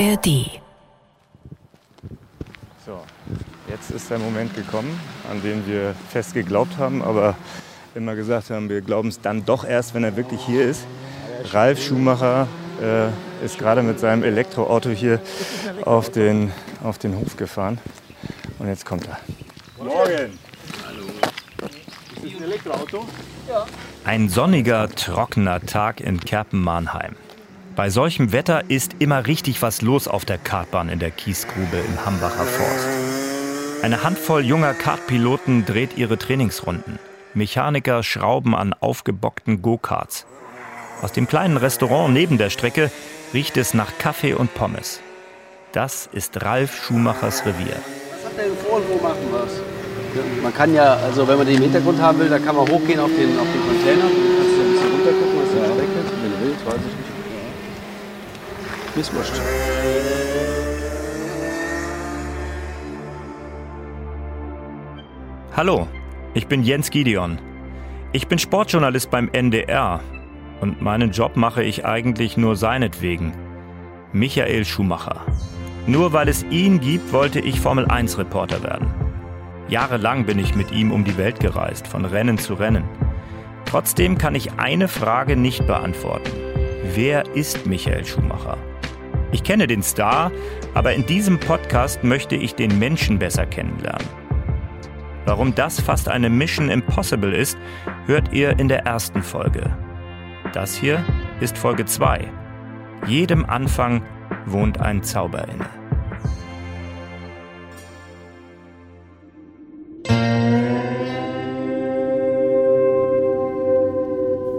ARD. So, jetzt ist der Moment gekommen, an den wir fest geglaubt haben, aber immer gesagt haben, wir glauben es dann doch erst, wenn er wirklich hier ist. Ralf Schumacher äh, ist gerade mit seinem Elektroauto hier auf den, auf den Hof gefahren. Und jetzt kommt er. Morgen! Hallo. Ist das ein Elektroauto? Ja. Ein sonniger, trockener Tag in Kerpen-Mahnheim. Bei solchem Wetter ist immer richtig was los auf der Kartbahn in der Kiesgrube im Hambacher Forst. Eine Handvoll junger Kartpiloten dreht ihre Trainingsrunden. Mechaniker schrauben an aufgebockten Go-Karts. Aus dem kleinen Restaurant neben der Strecke riecht es nach Kaffee und Pommes. Das ist Ralf Schumachers Revier. Was hat der empfohlen, wo machen wir Man kann ja, also wenn man den Hintergrund haben will, da kann man hochgehen auf den, auf den Container. Du kannst du ein bisschen runtergucken, was da steckt. Wenn du willst, weiß ich nicht. Mir. Hallo, ich bin Jens Gideon. Ich bin Sportjournalist beim NDR und meinen Job mache ich eigentlich nur seinetwegen. Michael Schumacher. Nur weil es ihn gibt, wollte ich Formel 1 Reporter werden. Jahrelang bin ich mit ihm um die Welt gereist, von Rennen zu Rennen. Trotzdem kann ich eine Frage nicht beantworten. Wer ist Michael Schumacher? Ich kenne den Star, aber in diesem Podcast möchte ich den Menschen besser kennenlernen. Warum das fast eine Mission Impossible ist, hört ihr in der ersten Folge. Das hier ist Folge 2. Jedem Anfang wohnt ein Zauber inne.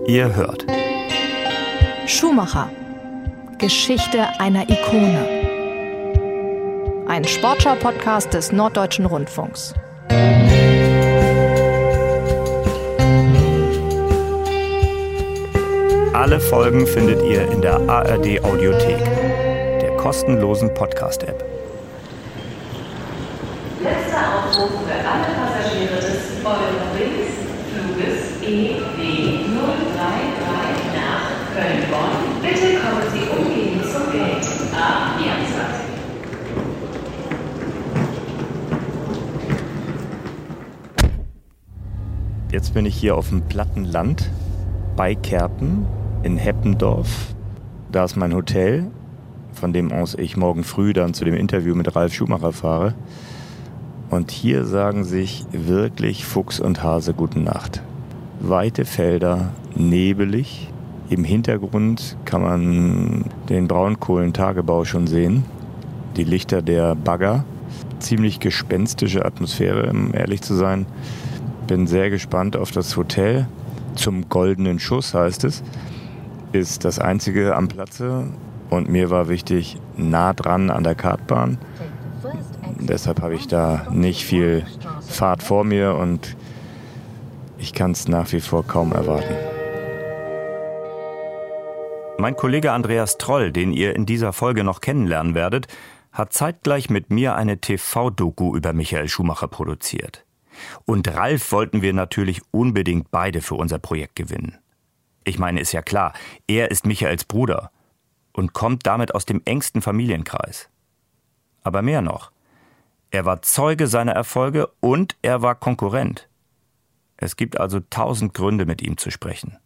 Ihr hört. Schumacher Geschichte einer Ikone. Ein Sportschau-Podcast des Norddeutschen Rundfunks. Alle Folgen findet ihr in der ARD Audiothek, der kostenlosen Podcast-App. Letzter Aufruf für alle Passagiere des Eurowings Fluges EW 033 nach Köln-Bonn. Bitte kommen Sie umgehend Jetzt bin ich hier auf dem platten Land bei Kerpen in Heppendorf. Da ist mein Hotel, von dem aus ich morgen früh dann zu dem Interview mit Ralf Schumacher fahre. Und hier sagen sich wirklich Fuchs und Hase guten Nacht. Weite Felder, nebelig. Im Hintergrund kann man den Braunkohlentagebau schon sehen. Die Lichter der Bagger. Ziemlich gespenstische Atmosphäre, um ehrlich zu sein. Bin sehr gespannt auf das Hotel. Zum goldenen Schuss heißt es ist das einzige am Platze und mir war wichtig, nah dran an der Kartbahn. Deshalb habe ich da nicht viel Fahrt vor mir und ich kann es nach wie vor kaum erwarten. Mein Kollege Andreas Troll, den ihr in dieser Folge noch kennenlernen werdet, hat zeitgleich mit mir eine TV-Doku über Michael Schumacher produziert. Und Ralf wollten wir natürlich unbedingt beide für unser Projekt gewinnen. Ich meine, ist ja klar, er ist Michaels Bruder und kommt damit aus dem engsten Familienkreis. Aber mehr noch. Er war Zeuge seiner Erfolge und er war Konkurrent. Es gibt also tausend Gründe, mit ihm zu sprechen.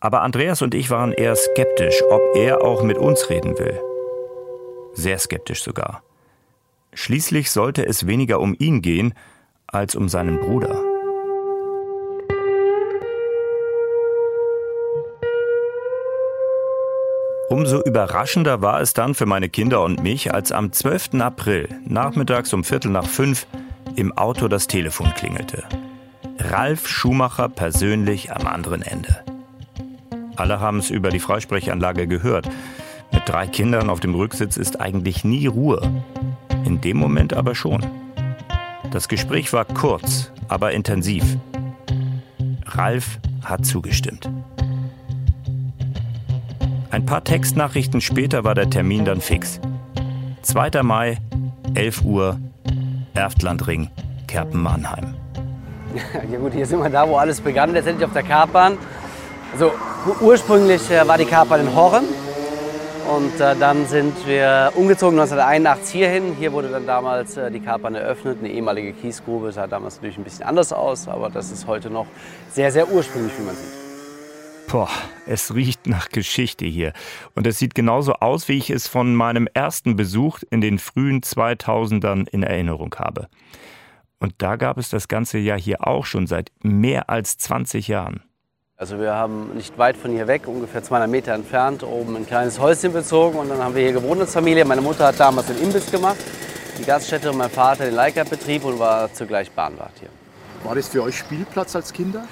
Aber Andreas und ich waren eher skeptisch, ob er auch mit uns reden will. Sehr skeptisch sogar. Schließlich sollte es weniger um ihn gehen als um seinen Bruder. Umso überraschender war es dann für meine Kinder und mich, als am 12. April nachmittags um Viertel nach fünf im Auto das Telefon klingelte. Ralf Schumacher persönlich am anderen Ende. Alle haben es über die Freisprechanlage gehört. Mit drei Kindern auf dem Rücksitz ist eigentlich nie Ruhe. In dem Moment aber schon. Das Gespräch war kurz, aber intensiv. Ralf hat zugestimmt. Ein paar Textnachrichten später war der Termin dann fix. 2. Mai, 11 Uhr, Erftlandring, Kerpen-Mannheim. Ja gut, hier sind wir da, wo alles begann, letztendlich auf der Kartbahn. Also ursprünglich äh, war die Kartbahn in Horren Und äh, dann sind wir umgezogen 1981 hierhin. Hier wurde dann damals äh, die Kartbahn eröffnet, eine ehemalige Kiesgrube. Sah damals natürlich ein bisschen anders aus, aber das ist heute noch sehr, sehr ursprünglich, wie man sieht. Boah, es riecht nach Geschichte hier. Und es sieht genauso aus, wie ich es von meinem ersten Besuch in den frühen 2000ern in Erinnerung habe. Und da gab es das ganze Jahr hier auch schon seit mehr als 20 Jahren. Also wir haben nicht weit von hier weg, ungefähr 200 Meter entfernt, oben ein kleines Häuschen bezogen und dann haben wir hier gewohnt als Familie. Meine Mutter hat damals den Imbiss gemacht, die Gaststätte und mein Vater den Leihkartbetrieb und war zugleich Bahnwart hier. War das für euch Spielplatz als Kinder?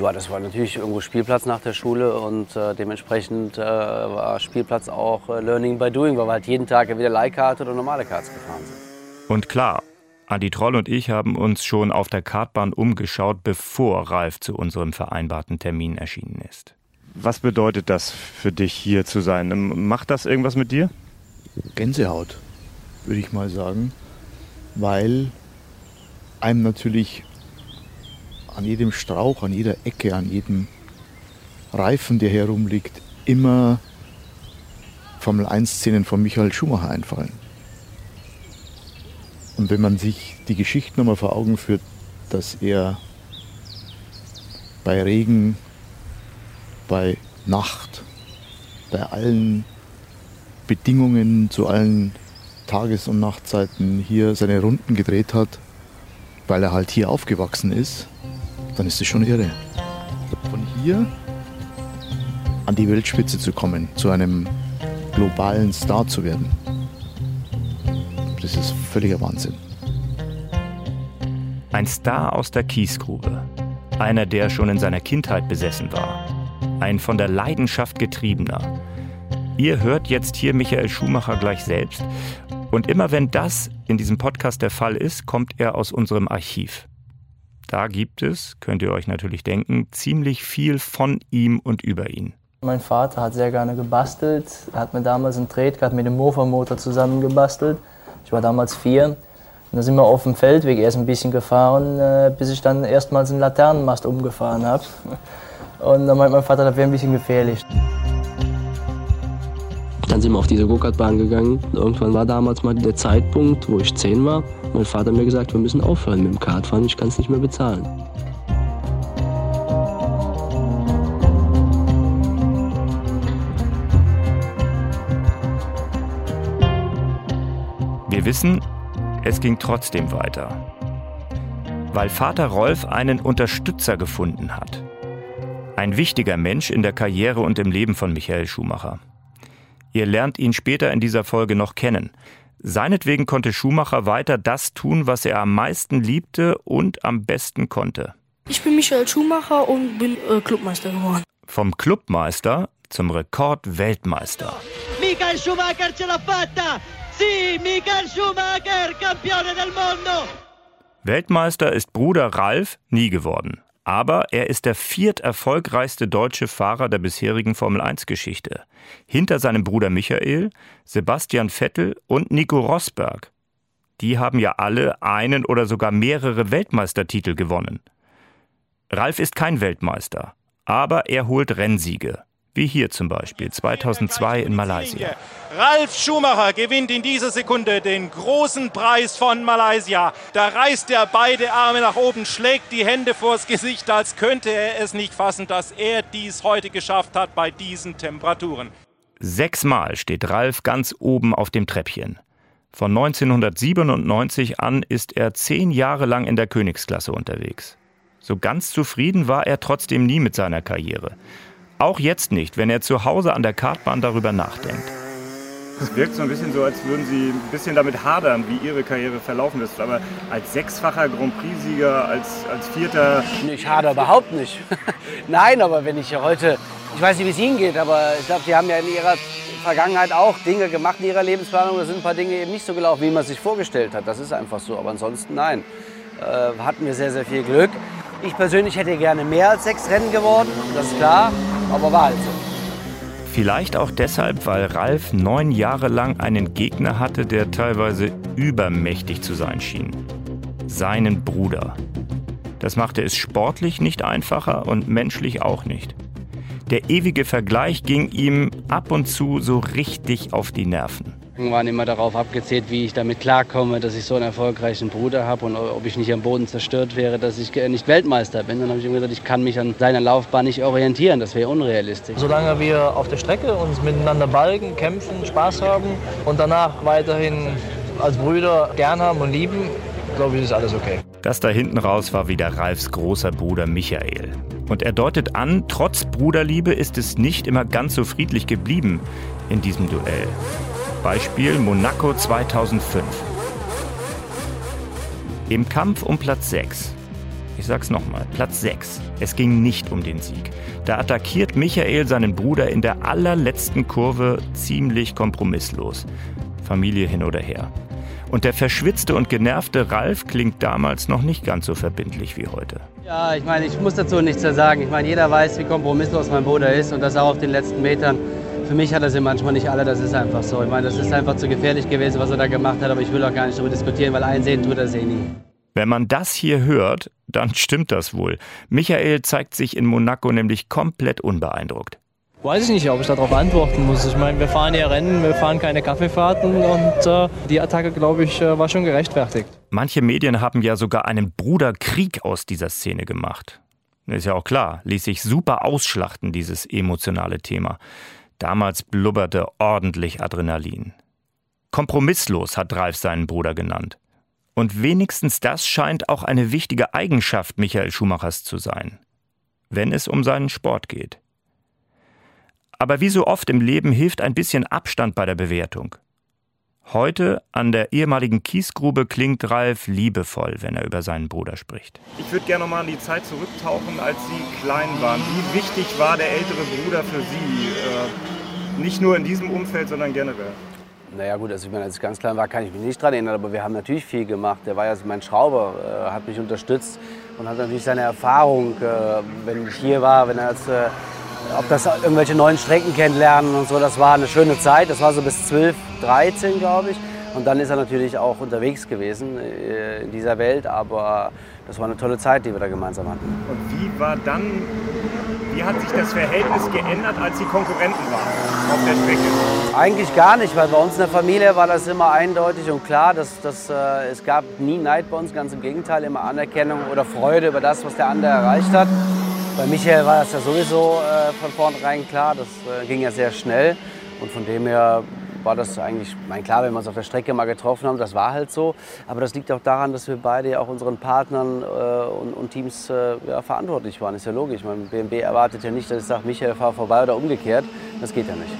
Ja, das war natürlich irgendwo Spielplatz nach der Schule und äh, dementsprechend äh, war Spielplatz auch äh, Learning by Doing, weil wir halt jeden Tag entweder Leihkarte oder normale Karts gefahren sind. Und klar, Adi Troll und ich haben uns schon auf der Kartbahn umgeschaut, bevor Ralf zu unserem vereinbarten Termin erschienen ist. Was bedeutet das für dich, hier zu sein? Macht das irgendwas mit dir? Gänsehaut, würde ich mal sagen, weil einem natürlich an jedem Strauch, an jeder Ecke, an jedem Reifen, der herumliegt, immer Formel 1-Szenen von Michael Schumacher einfallen. Und wenn man sich die Geschichte nochmal vor Augen führt, dass er bei Regen, bei Nacht, bei allen Bedingungen, zu allen Tages- und Nachtzeiten hier seine Runden gedreht hat, weil er halt hier aufgewachsen ist, dann ist es schon irre. Von hier an die Weltspitze zu kommen, zu einem globalen Star zu werden. Völliger Wahnsinn. Ein Star aus der Kiesgrube. Einer, der schon in seiner Kindheit besessen war. Ein von der Leidenschaft getriebener. Ihr hört jetzt hier Michael Schumacher gleich selbst. Und immer wenn das in diesem Podcast der Fall ist, kommt er aus unserem Archiv. Da gibt es, könnt ihr euch natürlich denken, ziemlich viel von ihm und über ihn. Mein Vater hat sehr gerne gebastelt. Er hat mir damals einen Tretrad mit dem Mofa-Motor zusammengebastelt. Ich war damals vier. Und dann sind wir auf dem Feldweg erst ein bisschen gefahren, äh, bis ich dann erstmals einen Laternenmast umgefahren habe. Und dann meint mein Vater, das wäre ein bisschen gefährlich. Dann sind wir auf diese Go-Kart-Bahn gegangen. Irgendwann war damals mal der Zeitpunkt, wo ich zehn war. Mein Vater hat mir gesagt, wir müssen aufhören mit dem Kartfahren, ich kann es nicht mehr bezahlen. Wir wissen, es ging trotzdem weiter. Weil Vater Rolf einen Unterstützer gefunden hat. Ein wichtiger Mensch in der Karriere und im Leben von Michael Schumacher. Ihr lernt ihn später in dieser Folge noch kennen. Seinetwegen konnte Schumacher weiter das tun, was er am meisten liebte und am besten konnte. Ich bin Michael Schumacher und bin äh, Clubmeister geworden. Vom Clubmeister zum Rekordweltmeister. Michael Schumacher ce l'ha fatta! Sì, Michael Schumacher, campione del mondo! Weltmeister ist Bruder Ralf nie geworden. Aber er ist der vierterfolgreichste deutsche Fahrer der bisherigen Formel-1-Geschichte. Hinter seinem Bruder Michael, Sebastian Vettel und Nico Rosberg. Die haben ja alle einen oder sogar mehrere Weltmeistertitel gewonnen. Ralf ist kein Weltmeister, aber er holt Rennsiege. Wie hier zum Beispiel 2002 in Malaysia. Ralf Schumacher gewinnt in dieser Sekunde den großen Preis von Malaysia. Da reißt er beide Arme nach oben, schlägt die Hände vors Gesicht, als könnte er es nicht fassen, dass er dies heute geschafft hat bei diesen Temperaturen. Sechsmal steht Ralf ganz oben auf dem Treppchen. Von 1997 an ist er zehn Jahre lang in der Königsklasse unterwegs. So ganz zufrieden war er trotzdem nie mit seiner Karriere. Auch jetzt nicht, wenn er zu Hause an der Kartbahn darüber nachdenkt. Es wirkt so ein bisschen so, als würden Sie ein bisschen damit hadern, wie Ihre Karriere verlaufen ist. Aber als sechsfacher Grand Prix-Sieger, als, als Vierter. Ich hader überhaupt nicht. Nein, aber wenn ich heute, ich weiß nicht, wie es Ihnen geht, aber ich glaube, Sie haben ja in Ihrer Vergangenheit auch Dinge gemacht in Ihrer Lebensplanung. Da sind ein paar Dinge eben nicht so gelaufen, wie man sich vorgestellt hat. Das ist einfach so. Aber ansonsten nein. Äh, hatten wir sehr, sehr viel Glück. Ich persönlich hätte gerne mehr als sechs Rennen geworden, das ist klar, aber war halt so. Vielleicht auch deshalb, weil Ralf neun Jahre lang einen Gegner hatte, der teilweise übermächtig zu sein schien. Seinen Bruder. Das machte es sportlich nicht einfacher und menschlich auch nicht. Der ewige Vergleich ging ihm ab und zu so richtig auf die Nerven. Irgendwann immer darauf abgezählt, wie ich damit klarkomme, dass ich so einen erfolgreichen Bruder habe und ob ich nicht am Boden zerstört wäre, dass ich nicht Weltmeister bin. Dann habe ich ihm gesagt, ich kann mich an seiner Laufbahn nicht orientieren. Das wäre unrealistisch. Solange wir auf der Strecke uns miteinander balgen, kämpfen, Spaß haben und danach weiterhin als Brüder gern haben und lieben, glaube ich, ist alles okay. Das da hinten raus war wieder Ralfs großer Bruder Michael. Und er deutet an, trotz Bruderliebe ist es nicht immer ganz so friedlich geblieben in diesem Duell. Beispiel Monaco 2005. Im Kampf um Platz 6. Ich sag's nochmal, Platz 6. Es ging nicht um den Sieg. Da attackiert Michael seinen Bruder in der allerletzten Kurve ziemlich kompromisslos. Familie hin oder her. Und der verschwitzte und genervte Ralf klingt damals noch nicht ganz so verbindlich wie heute. Ja, ich meine, ich muss dazu nichts mehr sagen. Ich meine, jeder weiß, wie kompromisslos mein Bruder ist und das auch auf den letzten Metern. Für mich hat er sie manchmal nicht alle, das ist einfach so. Ich meine, das ist einfach zu gefährlich gewesen, was er da gemacht hat, aber ich will auch gar nicht darüber diskutieren, weil einsehen tut er sie nie. Wenn man das hier hört, dann stimmt das wohl. Michael zeigt sich in Monaco nämlich komplett unbeeindruckt. Weiß ich nicht, ob ich darauf antworten muss. Ich meine, wir fahren hier Rennen, wir fahren keine Kaffeefahrten und äh, die Attacke, glaube ich, äh, war schon gerechtfertigt. Manche Medien haben ja sogar einen Bruderkrieg aus dieser Szene gemacht. Ist ja auch klar, ließ sich super ausschlachten, dieses emotionale Thema. Damals blubberte ordentlich Adrenalin. Kompromisslos hat Ralf seinen Bruder genannt. Und wenigstens das scheint auch eine wichtige Eigenschaft Michael Schumachers zu sein, wenn es um seinen Sport geht. Aber wie so oft im Leben hilft ein bisschen Abstand bei der Bewertung. Heute an der ehemaligen Kiesgrube klingt Ralf liebevoll, wenn er über seinen Bruder spricht. Ich würde gerne noch mal an die Zeit zurücktauchen, als Sie klein waren. Wie wichtig war der ältere Bruder für Sie? Äh, nicht nur in diesem Umfeld, sondern generell. Naja gut, also ich meine, als ich ganz klein war, kann ich mich nicht daran erinnern, aber wir haben natürlich viel gemacht. Der war ja mein Schrauber, äh, hat mich unterstützt und hat natürlich seine Erfahrung, äh, wenn ich hier war, wenn er als äh, ob das irgendwelche neuen Strecken kennenlernen und so, das war eine schöne Zeit. Das war so bis 12, 13, glaube ich. Und dann ist er natürlich auch unterwegs gewesen äh, in dieser Welt, aber das war eine tolle Zeit, die wir da gemeinsam hatten. Und wie war dann, wie hat sich das Verhältnis geändert, als Sie Konkurrenten waren auf der Strecke? Eigentlich gar nicht, weil bei uns in der Familie war das immer eindeutig und klar, dass, dass äh, es gab nie Neid bei uns, ganz im Gegenteil, immer Anerkennung oder Freude über das, was der andere erreicht hat. Bei Michael war das ja sowieso äh, von vornherein klar, das äh, ging ja sehr schnell und von dem her war das eigentlich, mein klar, wenn wir uns auf der Strecke mal getroffen haben, das war halt so. Aber das liegt auch daran, dass wir beide ja auch unseren Partnern äh, und, und, Teams äh, ja, verantwortlich waren. Ist ja logisch. Mein BMW erwartet ja nicht, dass ich sage, Michael, fahr vorbei oder umgekehrt. Das geht ja nicht.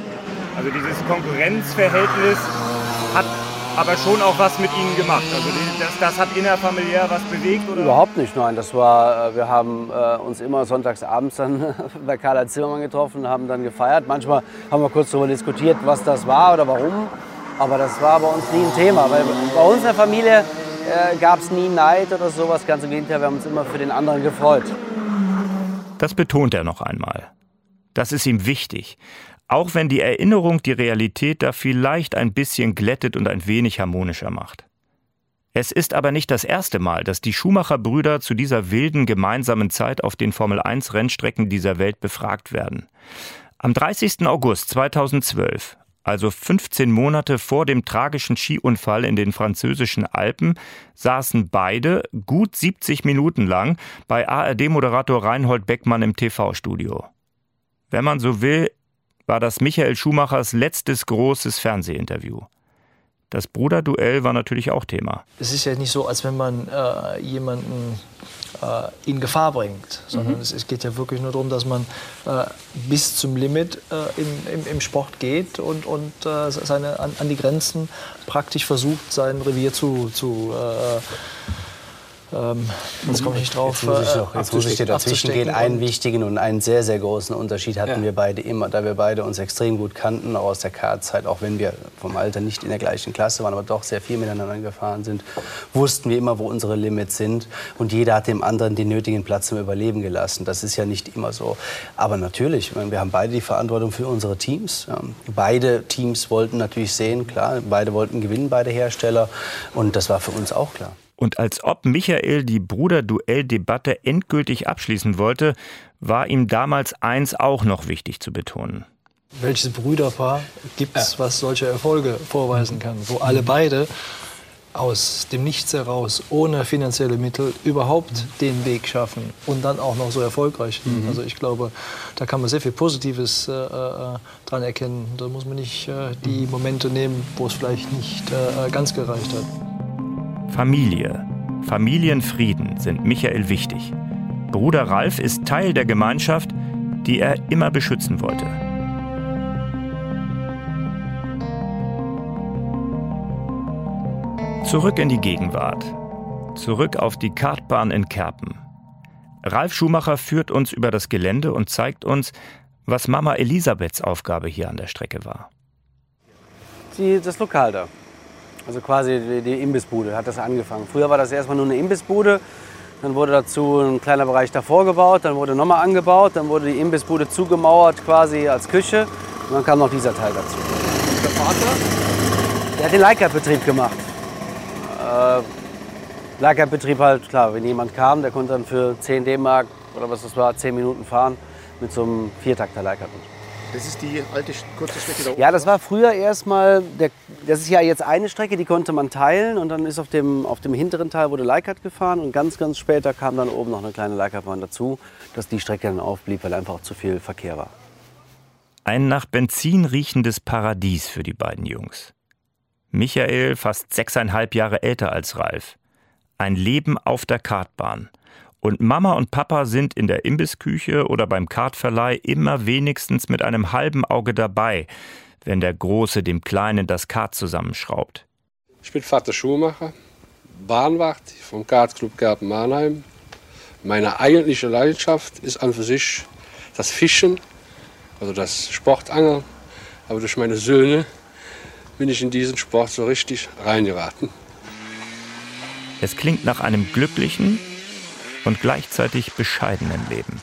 Also dieses Konkurrenzverhältnis hat aber schon auch was mit Ihnen gemacht. Also das, das hat innerfamiliär was bewegt? Oder? Überhaupt nicht, nein. Das war, äh, wir haben äh, uns immer sonntags abends dann bei Karl Zimmermann getroffen, haben dann gefeiert. Manchmal haben wir kurz darüber diskutiert, was das war oder warum. Aber das war bei uns nie ein Thema. Weil bei uns in der Familie äh, gab es nie Neid oder sowas. Ganz im Gegenteil, wir haben uns immer für den anderen gefreut. Das betont er noch einmal. Das ist ihm wichtig. Auch wenn die Erinnerung die Realität da vielleicht ein bisschen glättet und ein wenig harmonischer macht. Es ist aber nicht das erste Mal, dass die Schumacher-Brüder zu dieser wilden gemeinsamen Zeit auf den Formel-1-Rennstrecken dieser Welt befragt werden. Am 30. August 2012, also 15 Monate vor dem tragischen Skiunfall in den französischen Alpen, saßen beide gut 70 Minuten lang bei ARD-Moderator Reinhold Beckmann im TV-Studio. Wenn man so will, war das Michael Schumachers letztes großes Fernsehinterview. Das Bruderduell war natürlich auch Thema. Es ist ja nicht so, als wenn man äh, jemanden äh, in Gefahr bringt, sondern mhm. es, es, geht ja wirklich nur darum, dass man äh, bis zum Limit äh, im, im, im, Sport geht und, und äh, seine, an, an, die Grenzen praktisch versucht, sein Revier zu, zu äh, ähm, jetzt komme ich nicht drauf. Jetzt muss ich, noch, jetzt muss ich dir dazwischen gehen. Einen wichtigen und einen sehr, sehr großen Unterschied hatten ja. wir beide immer, da wir beide uns extrem gut kannten, auch aus der Kartzeit, auch wenn wir vom Alter nicht in der gleichen Klasse waren, aber doch sehr viel miteinander gefahren sind, wussten wir immer, wo unsere Limits sind. Und jeder hat dem anderen den nötigen Platz zum Überleben gelassen. Das ist ja nicht immer so. Aber natürlich, wir haben beide die Verantwortung für unsere Teams. Beide Teams wollten natürlich sehen, klar, beide wollten gewinnen, beide Hersteller. Und das war für uns auch klar. Und als ob Michael die Bruderduell-Debatte endgültig abschließen wollte, war ihm damals eins auch noch wichtig zu betonen. Welches Brüderpaar gibt es, was solche Erfolge vorweisen kann, wo alle beide aus dem Nichts heraus, ohne finanzielle Mittel, überhaupt den Weg schaffen und dann auch noch so erfolgreich sind. Mhm. Also ich glaube, da kann man sehr viel Positives äh, äh, dran erkennen. Da muss man nicht äh, die Momente nehmen, wo es vielleicht nicht äh, ganz gereicht hat. Familie, Familienfrieden sind Michael wichtig. Bruder Ralf ist Teil der Gemeinschaft, die er immer beschützen wollte. Zurück in die Gegenwart. Zurück auf die Kartbahn in Kerpen. Ralf Schumacher führt uns über das Gelände und zeigt uns, was Mama Elisabeths Aufgabe hier an der Strecke war. Die, das Lokal da. Also quasi die, Imbissbude hat das angefangen. Früher war das erstmal nur eine Imbissbude. Dann wurde dazu ein kleiner Bereich davor gebaut, dann wurde nochmal angebaut, dann wurde die Imbissbude zugemauert quasi als Küche und dann kam noch dieser Teil dazu. Der Vater? Der hat den Leica-Betrieb gemacht äh, Lagerbetrieb halt, klar, wenn jemand kam, der konnte dann für 10 D-Mark oder was das war, 10 Minuten fahren mit so einem Viertakter Leica-Betrieb. Das ist die alte kurze Strecke da oben? Ja, das war früher erstmal, das ist ja jetzt eine Strecke, die konnte man teilen und dann ist auf dem, auf dem hinteren Teil wurde Leikert gefahren und ganz, ganz später kam dann oben noch eine kleine Leikertbahn dazu, dass die Strecke dann aufblieb, weil einfach zu viel Verkehr war. Ein nach Benzin riechendes Paradies für die beiden Jungs. Michael fast sechseinhalb Jahre älter als Ralf. Ein Leben auf der Kartbahn. Und Mama und Papa sind in der Imbissküche oder beim Kartverleih immer wenigstens mit einem halben Auge dabei, wenn der Große dem Kleinen das Kart zusammenschraubt. Ich bin Vater Schuhmacher, Bahnwacht vom Kartclub Garten Mannheim. Meine eigentliche Leidenschaft ist an für sich das Fischen, also das Sportangeln. Aber durch meine Söhne bin ich in diesen Sport so richtig reingeraten. Es klingt nach einem glücklichen und gleichzeitig bescheidenen Leben.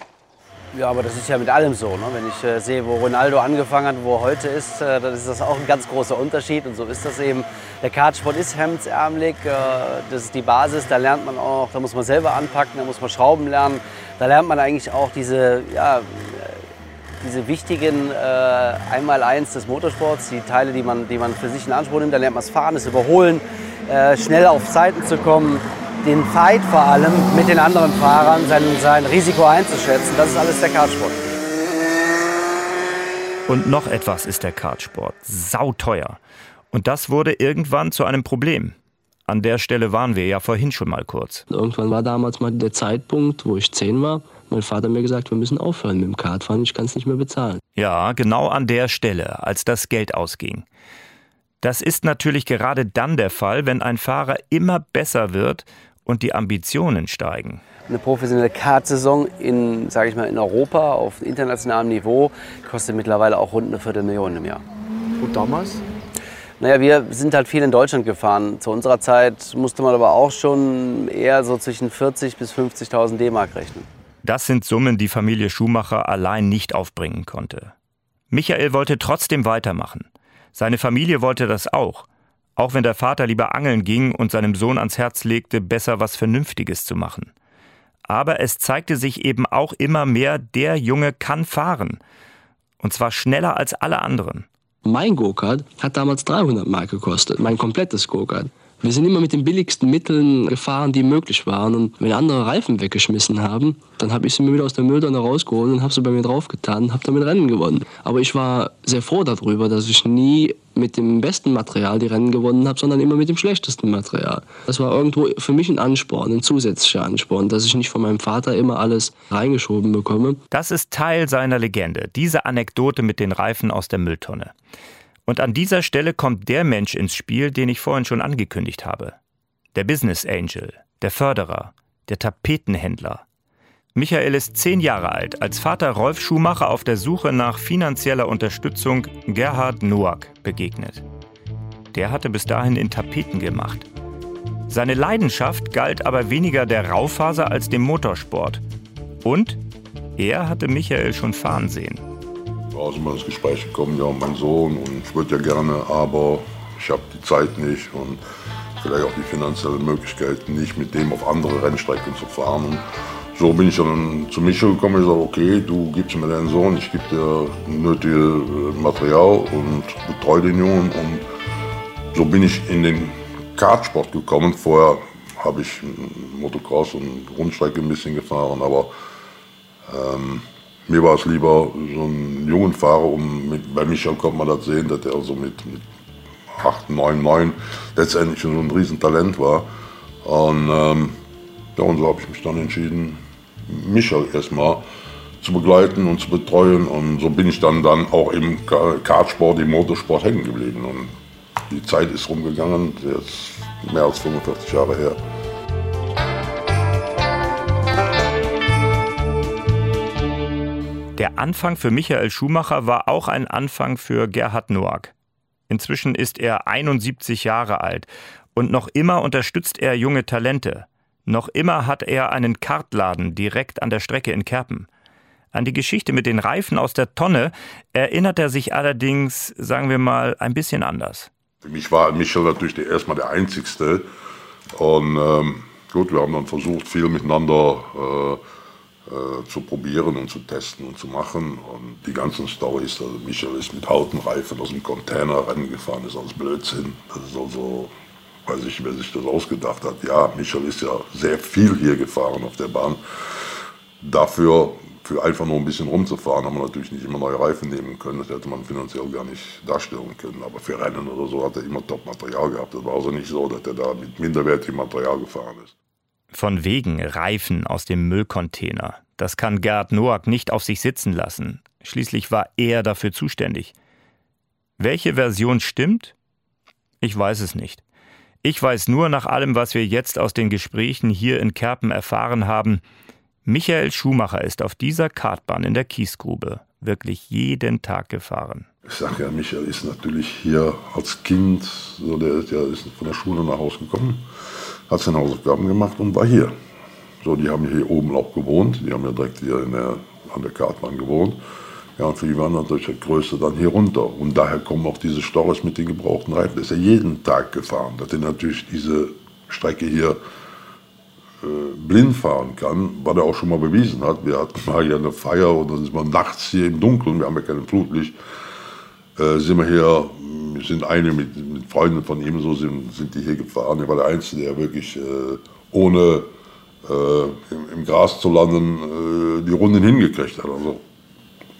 Ja, aber das ist ja mit allem so. Ne? Wenn ich äh, sehe, wo Ronaldo angefangen hat, wo er heute ist, äh, dann ist das auch ein ganz großer Unterschied. Und so ist das eben. Der Kartsport ist hemdsärmelig, äh, das ist die Basis. Da lernt man auch, da muss man selber anpacken, da muss man Schrauben lernen. Da lernt man eigentlich auch diese ja, diese wichtigen äh, Einmaleins des Motorsports, die Teile, die man, die man für sich in Anspruch nimmt. Da lernt man das Fahren, das Überholen, äh, schnell auf Seiten zu kommen, den Fight vor allem mit den anderen Fahrern, sein, sein Risiko einzuschätzen. Das ist alles der Kartsport. Und noch etwas ist der Kartsport. Sauteuer. Und das wurde irgendwann zu einem Problem. An der Stelle waren wir ja vorhin schon mal kurz. Irgendwann war damals mal der Zeitpunkt, wo ich zehn war mein Vater mir gesagt, wir müssen aufhören mit dem Kartfahren, ich kann es nicht mehr bezahlen. Ja, genau an der Stelle, als das Geld ausging. Das ist natürlich gerade dann der Fall, wenn ein Fahrer immer besser wird und die Ambitionen steigen. Eine professionelle Kartsaison in, sage ich mal, in Europa auf internationalem Niveau kostet mittlerweile auch rund eine Viertelmillion im Jahr. Und damals? Naja, wir sind halt viel in Deutschland gefahren. Zu unserer Zeit musste man aber auch schon eher so zwischen 40.000 bis 50.000 D-Mark rechnen. Das sind Summen, die Familie Schumacher allein nicht aufbringen konnte. Michael wollte trotzdem weitermachen. Seine Familie wollte das auch, auch wenn der Vater lieber angeln ging und seinem Sohn ans Herz legte, besser was Vernünftiges zu machen. Aber es zeigte sich eben auch immer mehr, der Junge kann fahren. Und zwar schneller als alle anderen. Mein Go-Kart hat damals 300 Mark gekostet, mein komplettes Go-Kart. Wir sind immer mit den billigsten Mitteln gefahren, die möglich waren. Und wenn andere Reifen weggeschmissen haben, dann habe ich sie mir wieder aus der Mülltonne rausgeholt und habe sie bei mir draufgetan und habe damit Rennen gewonnen. Aber ich war sehr froh darüber, dass ich nie mit dem besten Material die Rennen gewonnen habe, sondern immer mit dem schlechtesten Material. Das war irgendwo für mich ein Ansporn, ein zusätzlicher Ansporn, dass ich nicht von meinem Vater immer alles reingeschoben bekomme. Das ist Teil seiner Legende, diese Anekdote mit den Reifen aus der Mülltonne. Und an dieser Stelle kommt der Mensch ins Spiel, den ich vorhin schon angekündigt habe. Der Business Angel, der Förderer, der Tapetenhändler. Michael ist zehn Jahre alt, als Vater Rolf Schumacher auf der Suche nach finanzieller Unterstützung Gerhard Noack begegnet. Der hatte bis dahin in Tapeten gemacht. Seine Leidenschaft galt aber weniger der Raufaser als dem Motorsport. Und er hatte Michael schon fahren sehen war immer ins Gespräch gekommen, ja, mein Sohn und ich würde ja gerne, aber ich habe die Zeit nicht. Und vielleicht auch die finanzielle Möglichkeit nicht, mit dem auf andere Rennstrecken zu fahren. Und so bin ich dann zu Michel gekommen und gesagt, okay, du gibst mir deinen Sohn, ich gebe dir nötige äh, Material und betreue den Jungen. Und so bin ich in den Kartsport gekommen. Vorher habe ich Motocross und Rundstrecke ein bisschen gefahren, aber ähm, mir war es lieber so einen jungen Fahrer, um mit, bei Michael konnte man das sehen, dass er also mit, mit 8, 9, 9 letztendlich schon so ein Riesentalent war. Und, ähm, ja, und so habe ich mich dann entschieden, Michael erstmal zu begleiten und zu betreuen. Und so bin ich dann, dann auch im Kartsport, im Motorsport hängen geblieben. Und die Zeit ist rumgegangen, jetzt mehr als 45 Jahre her. Der Anfang für Michael Schumacher war auch ein Anfang für Gerhard Noack. Inzwischen ist er 71 Jahre alt und noch immer unterstützt er junge Talente. Noch immer hat er einen Kartladen direkt an der Strecke in Kerpen. An die Geschichte mit den Reifen aus der Tonne erinnert er sich allerdings, sagen wir mal, ein bisschen anders. Für mich war Michel natürlich erstmal der Einzigste. Und ähm, gut, wir haben dann versucht, viel miteinander äh, äh, zu probieren und zu testen und zu machen. Und die ganzen Storys, also Michel ist mit Hautenreifen aus dem Container Rennen gefahren, ist alles Blödsinn. Das ist also weiß ich, wer sich das ausgedacht hat. Ja, Michel ist ja sehr viel hier gefahren auf der Bahn. Dafür, für einfach nur ein bisschen rumzufahren, haben wir natürlich nicht immer neue Reifen nehmen können. Das hätte man finanziell gar nicht darstellen können. Aber für Rennen oder so hat er immer Top-Material gehabt. Das war also nicht so, dass er da mit minderwertigem Material gefahren ist. Von wegen Reifen aus dem Müllcontainer. Das kann Gerd Noack nicht auf sich sitzen lassen. Schließlich war er dafür zuständig. Welche Version stimmt? Ich weiß es nicht. Ich weiß nur nach allem, was wir jetzt aus den Gesprächen hier in Kerpen erfahren haben, Michael Schumacher ist auf dieser Kartbahn in der Kiesgrube wirklich jeden Tag gefahren. Ich sage ja, Michael ist natürlich hier als Kind, der ist von der Schule nach Hause gekommen, hat seine Hausaufgaben gemacht und war hier. So, die haben hier oben auch gewohnt, die haben ja direkt hier der, an der Kartbahn gewohnt. Ja, und für die waren natürlich die Größe dann hier runter. Und daher kommen auch diese Storys mit den gebrauchten Reifen. Das ist ja jeden Tag gefahren, dass er natürlich diese Strecke hier äh, blind fahren kann, was er auch schon mal bewiesen hat. Wir hatten mal hier eine Feier und dann ist man nachts hier im Dunkeln, wir haben ja kein Flutlicht, äh, sind wir hier, wir sind eine mit, mit, Freunden von ihm, so sind, sind die hier gefahren. Er war der Einzige, der wirklich äh, ohne äh, im, im, Gras zu landen äh, die Runden hingekriegt hat. Also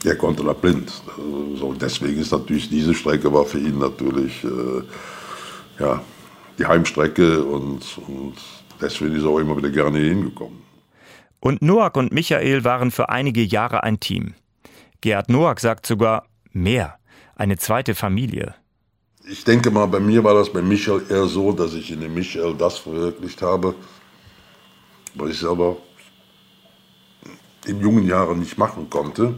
er konnte da blind. So, deswegen ist natürlich diese Strecke war für ihn natürlich äh, ja, die Heimstrecke und, und deswegen ist er auch immer wieder gerne hier hingekommen. Und Noack und Michael waren für einige Jahre ein Team. Gerhard Noack sagt sogar mehr, eine zweite Familie. Ich denke mal, bei mir war das bei Michael eher so, dass ich in dem Michael das verwirklicht habe, was ich selber in jungen Jahren nicht machen konnte.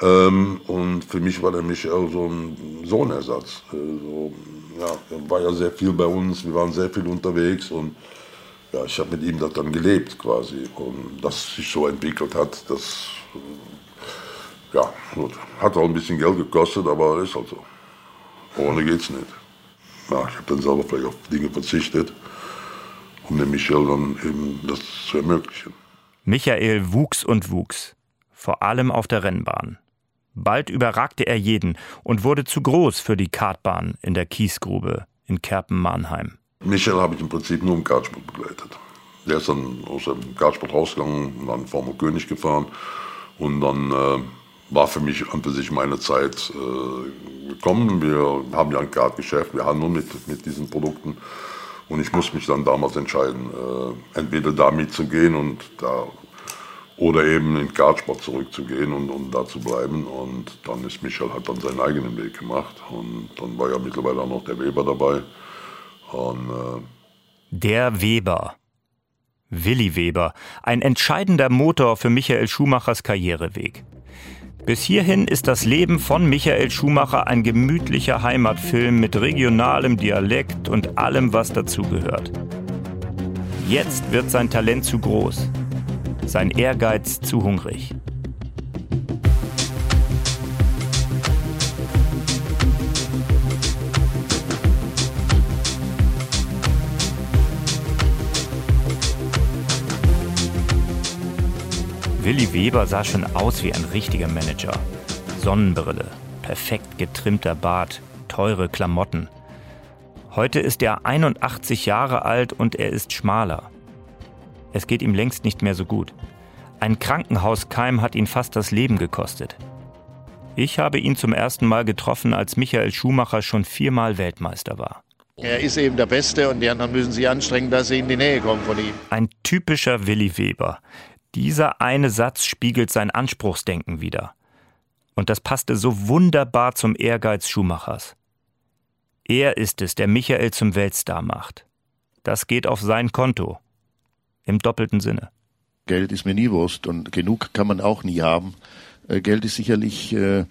Ähm, und für mich war der Michael so ein Sohnersatz. Also, ja, er war ja sehr viel bei uns, wir waren sehr viel unterwegs und ja, ich habe mit ihm das dann gelebt quasi. Und dass sich so entwickelt hat, das ja, gut, hat auch ein bisschen Geld gekostet, aber ist halt so. Ohne geht's nicht. Ja, ich habe dann selber vielleicht auf Dinge verzichtet, um dem Michael dann eben das zu ermöglichen. Michael wuchs und wuchs, vor allem auf der Rennbahn. Bald überragte er jeden und wurde zu groß für die Kartbahn in der Kiesgrube in Kerpen-Mannheim. Michael habe ich im Prinzip nur im Kartsport begleitet. Der ist dann aus dem Kartsport rausgegangen und dann Formel König gefahren. Und dann äh, war für mich an für sich meine Zeit äh, gekommen. Wir haben ja ein Kartgeschäft, wir handeln mit, mit diesen Produkten. Und ich musste mich dann damals entscheiden, äh, entweder da mitzugehen und da oder eben in den Kartsport zurückzugehen und, und da zu bleiben. Und dann ist Michael hat dann seinen eigenen Weg gemacht. Und dann war ja mittlerweile auch noch der Weber dabei. Und, äh der Weber. Willi Weber, ein entscheidender Motor für Michael Schumachers Karriereweg. Bis hierhin ist das Leben von Michael Schumacher ein gemütlicher Heimatfilm mit regionalem Dialekt und allem, was dazugehört. Jetzt wird sein Talent zu groß sein Ehrgeiz zu hungrig. Willi Weber sah schon aus wie ein richtiger Manager. Sonnenbrille, perfekt getrimmter Bart, teure Klamotten. Heute ist er 81 Jahre alt und er ist schmaler. Es geht ihm längst nicht mehr so gut. Ein Krankenhauskeim hat ihn fast das Leben gekostet. Ich habe ihn zum ersten Mal getroffen, als Michael Schumacher schon viermal Weltmeister war. Er ist eben der Beste und die anderen müssen sich anstrengen, dass sie in die Nähe kommen von ihm. Ein typischer Willi Weber. Dieser eine Satz spiegelt sein Anspruchsdenken wider. Und das passte so wunderbar zum Ehrgeiz Schumachers. Er ist es, der Michael zum Weltstar macht. Das geht auf sein Konto. Im doppelten Sinne. Geld ist mir nie Wurst und genug kann man auch nie haben. Äh, Geld ist sicherlich, äh,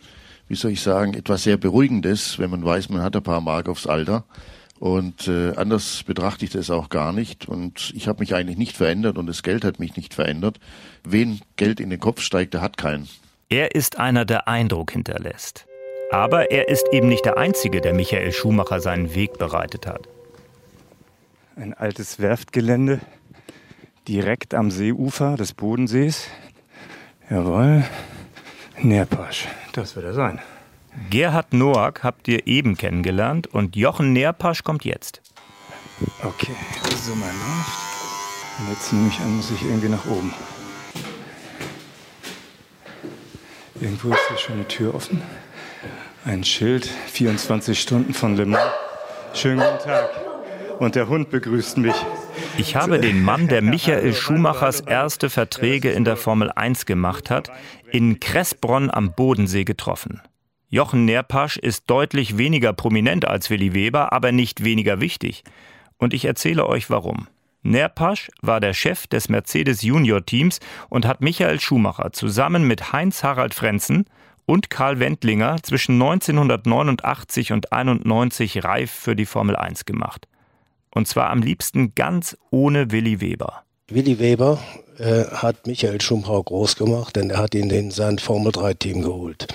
wie soll ich sagen, etwas sehr Beruhigendes, wenn man weiß, man hat ein paar Mark aufs Alter. Und äh, anders betrachte ich das auch gar nicht. Und ich habe mich eigentlich nicht verändert und das Geld hat mich nicht verändert. Wen Geld in den Kopf steigt, der hat keinen. Er ist einer, der Eindruck hinterlässt. Aber er ist eben nicht der Einzige, der Michael Schumacher seinen Weg bereitet hat. Ein altes Werftgelände direkt am Seeufer des Bodensees. Jawohl, Nerpasch, das wird er sein. Gerhard Noack habt ihr eben kennengelernt und Jochen Nerpasch kommt jetzt. Okay, so mein läuft. Und jetzt nehme ich an, muss ich irgendwie nach oben. Irgendwo ist hier schon eine Tür offen. Ein Schild, 24 Stunden von Le Mans. Schönen guten Tag. Und der Hund begrüßt mich. Ich habe den Mann, der Michael Schumachers erste Verträge in der Formel 1 gemacht hat, in Kressbronn am Bodensee getroffen. Jochen Nerpasch ist deutlich weniger prominent als Willi Weber, aber nicht weniger wichtig. Und ich erzähle euch warum. Nerpasch war der Chef des Mercedes Junior Teams und hat Michael Schumacher zusammen mit Heinz-Harald Frenzen und Karl Wendlinger zwischen 1989 und 91 reif für die Formel 1 gemacht. Und zwar am liebsten ganz ohne Willi Weber. Willi Weber äh, hat Michael Schumacher groß gemacht, denn er hat ihn in sein Formel 3-Team geholt.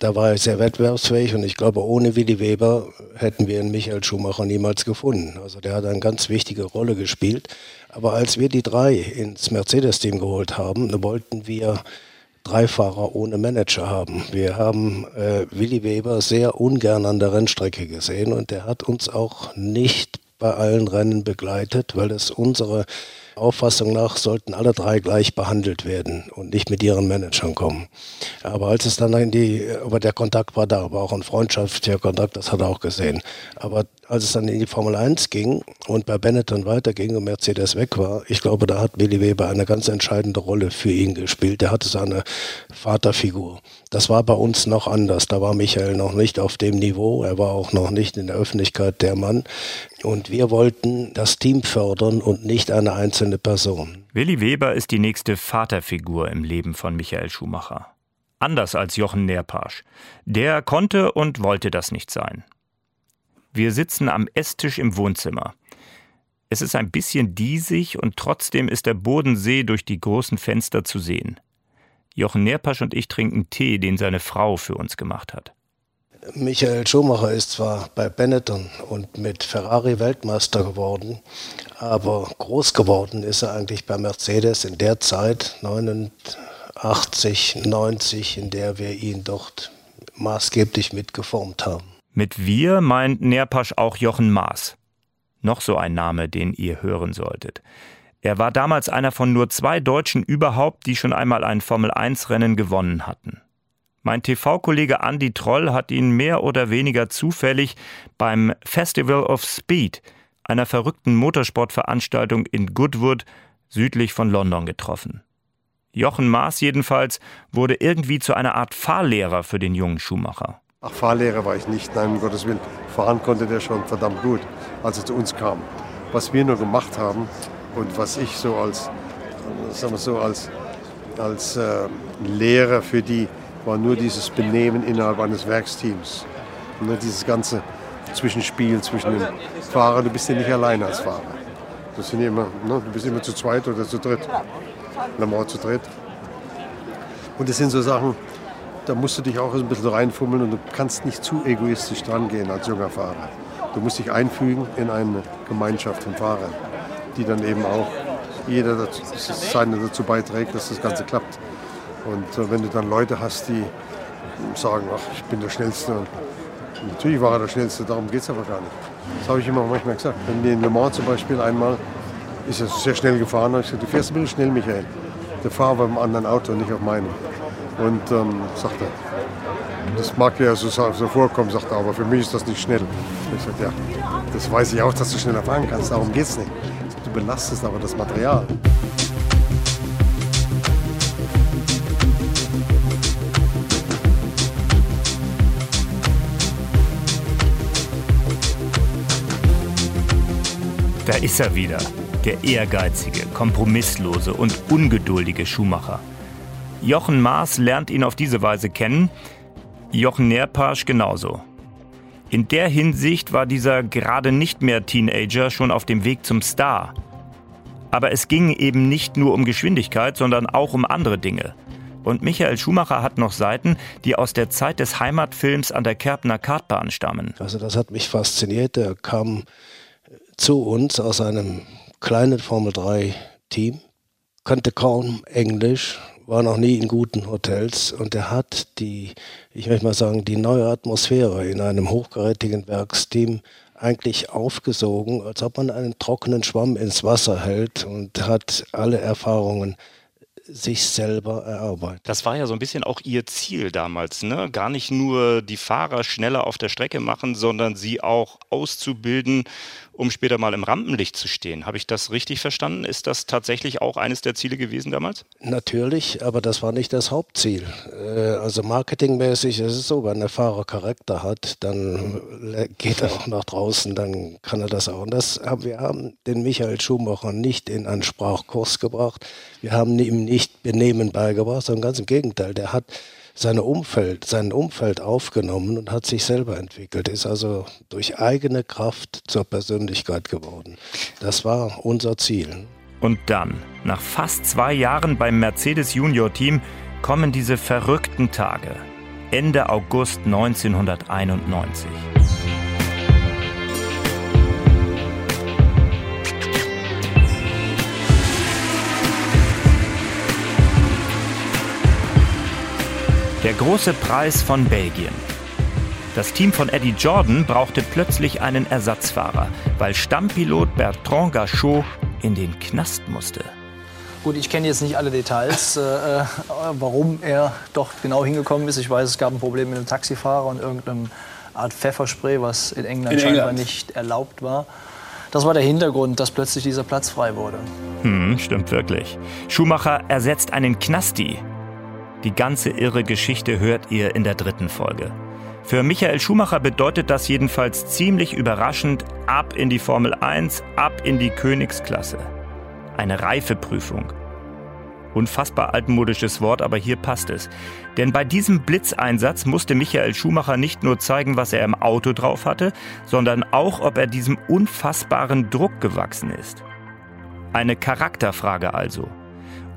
Da war er sehr wettbewerbsfähig und ich glaube, ohne Willi Weber hätten wir einen Michael Schumacher niemals gefunden. Also der hat eine ganz wichtige Rolle gespielt. Aber als wir die drei ins Mercedes-Team geholt haben, wollten wir drei Fahrer ohne Manager haben. Wir haben äh, Willi Weber sehr ungern an der Rennstrecke gesehen und er hat uns auch nicht bei allen Rennen begleitet, weil es unsere Auffassung nach sollten alle drei gleich behandelt werden und nicht mit ihren Managern kommen. Aber als es dann in die, aber der Kontakt war da, aber auch ein freundschaftlicher Kontakt, das hat er auch gesehen. Aber als es dann in die Formel 1 ging und bei Benetton weiterging und Mercedes weg war, ich glaube, da hat Willi Weber eine ganz entscheidende Rolle für ihn gespielt. Der hatte seine Vaterfigur. Das war bei uns noch anders. Da war Michael noch nicht auf dem Niveau. Er war auch noch nicht in der Öffentlichkeit der Mann. Und wir wollten das Team fördern und nicht eine einzelne Person. Willi Weber ist die nächste Vaterfigur im Leben von Michael Schumacher. Anders als Jochen Nerpasch. Der konnte und wollte das nicht sein. Wir sitzen am Esstisch im Wohnzimmer. Es ist ein bisschen diesig und trotzdem ist der Bodensee durch die großen Fenster zu sehen. Jochen Nerpasch und ich trinken Tee, den seine Frau für uns gemacht hat. Michael Schumacher ist zwar bei Benetton und mit Ferrari Weltmeister geworden, aber groß geworden ist er eigentlich bei Mercedes in der Zeit 89, 90, in der wir ihn dort maßgeblich mitgeformt haben. Mit wir meint Nerpasch auch Jochen Maas. Noch so ein Name, den ihr hören solltet. Er war damals einer von nur zwei Deutschen überhaupt, die schon einmal ein Formel-1-Rennen gewonnen hatten. Mein TV-Kollege Andy Troll hat ihn mehr oder weniger zufällig beim Festival of Speed, einer verrückten Motorsportveranstaltung in Goodwood, südlich von London, getroffen. Jochen Maas jedenfalls wurde irgendwie zu einer Art Fahrlehrer für den jungen Schumacher. Ach, Fahrlehrer war ich nicht, nein, um Gottes Willen. Fahren konnte der schon verdammt gut, als er zu uns kam. Was wir nur gemacht haben und was ich so als, sagen wir so, als, als äh, Lehrer für die, war nur dieses Benehmen innerhalb eines Werksteams. Und nur dieses ganze Zwischenspiel zwischen den Fahrern. Du bist ja nicht alleine als Fahrer. Du, sind immer, ne, du bist immer zu zweit oder zu dritt. Normal zu dritt. Und das sind so Sachen, da musst du dich auch ein bisschen reinfummeln und du kannst nicht zu egoistisch dran gehen als junger Fahrer. Du musst dich einfügen in eine Gemeinschaft von Fahrern, die dann eben auch jeder dazu, seine dazu beiträgt, dass das Ganze klappt. Und äh, wenn du dann Leute hast, die sagen, ach, ich bin der Schnellste. Und natürlich war er der Schnellste, darum geht es aber gar nicht. Das habe ich immer manchmal gesagt. Wenn wir in Le Mans zum Beispiel einmal, ist er sehr schnell gefahren, habe ich gesagt, du fährst ein bisschen schnell, Michael. Der Fahrer war im anderen Auto, nicht auf meinem. Und ähm, sagt er, das mag ja so, so vorkommen, sagt er, aber für mich ist das nicht schnell. Ich sagte, ja, das weiß ich auch, dass du schneller fahren kannst, darum geht es nicht. Belastest aber das Material. Da ist er wieder, der ehrgeizige, kompromisslose und ungeduldige Schumacher. Jochen Maas lernt ihn auf diese Weise kennen, Jochen Nerpasch genauso. In der Hinsicht war dieser gerade nicht mehr Teenager schon auf dem Weg zum Star. Aber es ging eben nicht nur um Geschwindigkeit, sondern auch um andere Dinge. Und Michael Schumacher hat noch Seiten, die aus der Zeit des Heimatfilms an der Kerpner Kartbahn stammen. Also das hat mich fasziniert. Er kam zu uns aus einem kleinen Formel 3 Team, kannte kaum Englisch, war noch nie in guten Hotels und er hat die, ich möchte mal sagen, die neue Atmosphäre in einem hochkarätigen Werksteam eigentlich aufgesogen, als ob man einen trockenen Schwamm ins Wasser hält und hat alle Erfahrungen sich selber erarbeitet. Das war ja so ein bisschen auch Ihr Ziel damals, ne? Gar nicht nur die Fahrer schneller auf der Strecke machen, sondern sie auch auszubilden, um später mal im Rampenlicht zu stehen. Habe ich das richtig verstanden? Ist das tatsächlich auch eines der Ziele gewesen damals? Natürlich, aber das war nicht das Hauptziel. Äh, also marketingmäßig ist es so, wenn der Fahrer Charakter hat, dann geht er auch nach draußen, dann kann er das auch. Und das haben, wir haben den Michael Schumacher nicht in einen Sprachkurs gebracht. Wir haben ihm nicht Benehmen beigebracht, sondern ganz im Gegenteil. Der hat seine Umfeld, sein Umfeld aufgenommen und hat sich selber entwickelt, ist also durch eigene Kraft zur Persönlichkeit geworden. Das war unser Ziel. Und dann, nach fast zwei Jahren beim Mercedes Junior Team, kommen diese verrückten Tage. Ende August 1991. Der große Preis von Belgien. Das Team von Eddie Jordan brauchte plötzlich einen Ersatzfahrer, weil Stammpilot Bertrand Gachot in den Knast musste. Gut, ich kenne jetzt nicht alle Details, äh, äh, warum er doch genau hingekommen ist. Ich weiß, es gab ein Problem mit einem Taxifahrer und irgendeinem Art Pfefferspray, was in England, in scheinbar England. nicht erlaubt war. Das war der Hintergrund, dass plötzlich dieser Platz frei wurde. Hm, stimmt wirklich. Schumacher ersetzt einen Knasti, die ganze irre Geschichte hört ihr in der dritten Folge. Für Michael Schumacher bedeutet das jedenfalls ziemlich überraschend ab in die Formel 1, ab in die Königsklasse. Eine Reifeprüfung. Unfassbar altmodisches Wort, aber hier passt es. Denn bei diesem Blitzeinsatz musste Michael Schumacher nicht nur zeigen, was er im Auto drauf hatte, sondern auch, ob er diesem unfassbaren Druck gewachsen ist. Eine Charakterfrage also.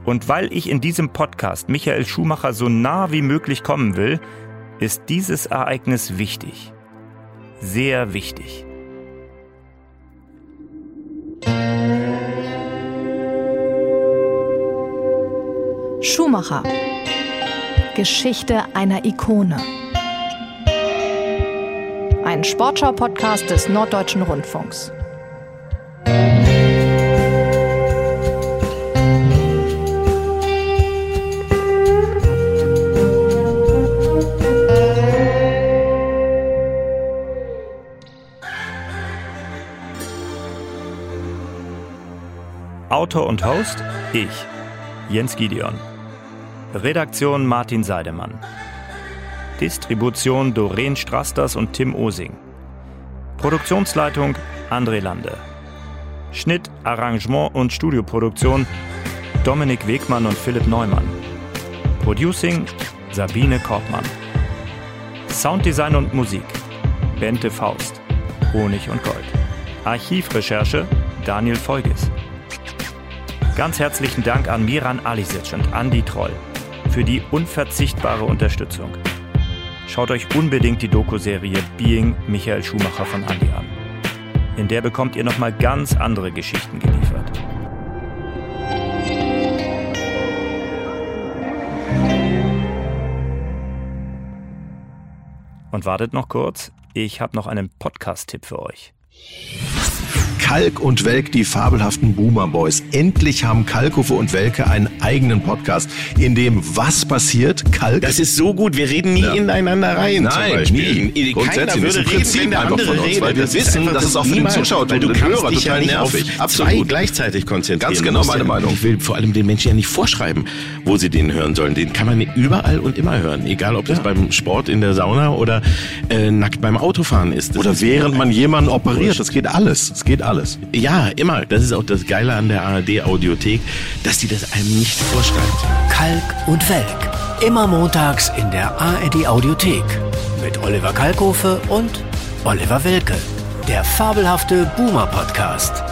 Und weil ich in diesem Podcast Michael Schumacher so nah wie möglich kommen will, ist dieses Ereignis wichtig. Sehr wichtig. Schumacher. Geschichte einer Ikone. Ein Sportschau-Podcast des Norddeutschen Rundfunks. Autor und Host ich, Jens Gideon. Redaktion Martin Seidemann. Distribution Doreen Strasters und Tim Osing. Produktionsleitung André Lande. Schnitt, Arrangement und Studioproduktion Dominik Wegmann und Philipp Neumann. Producing Sabine Korbmann. Sounddesign und Musik Bente Faust. Honig und Gold. Archivrecherche Daniel Feugis. Ganz herzlichen Dank an Miran Alisic und Andy Troll für die unverzichtbare Unterstützung. Schaut euch unbedingt die Doku-Serie Being Michael Schumacher von Andy an. In der bekommt ihr nochmal ganz andere Geschichten geliefert. Und wartet noch kurz, ich habe noch einen Podcast-Tipp für euch. Kalk und Welk, die fabelhaften Boomer Boys. Endlich haben Kalkofe und Welke einen eigenen Podcast, in dem was passiert? Kalk. Das ist so gut. Wir reden nie Ja. ineinander rein. Nein, nie. Grundsätzlich. Das ist ein Prinzip wenn der einfach andere von uns, redet. weil wir Das wissen, einfach dass es auch für den niemals- Zuschauer, weil du den kannst Hörer dich total ja nervig. auf Absolut. zwei gleichzeitig konzentrieren. Ganz genau meine ja- Meinung. Ich will vor allem den Menschen ja nicht vorschreiben, wo sie den hören sollen. Den kann man überall und immer hören. Egal, ob das beim Sport in der Sauna oder äh, nackt beim Autofahren ist. Das Oder ist während man jemanden operiert. Das geht alles. Es geht alles. Ja, immer. Das ist auch das Geile an der ARD-Audiothek, dass die das einem nicht vorschreibt. Kalk und Welk. Immer montags in der ARD Audiothek. Mit Oliver Kalkofe und Oliver Welke. Der fabelhafte Boomer Podcast.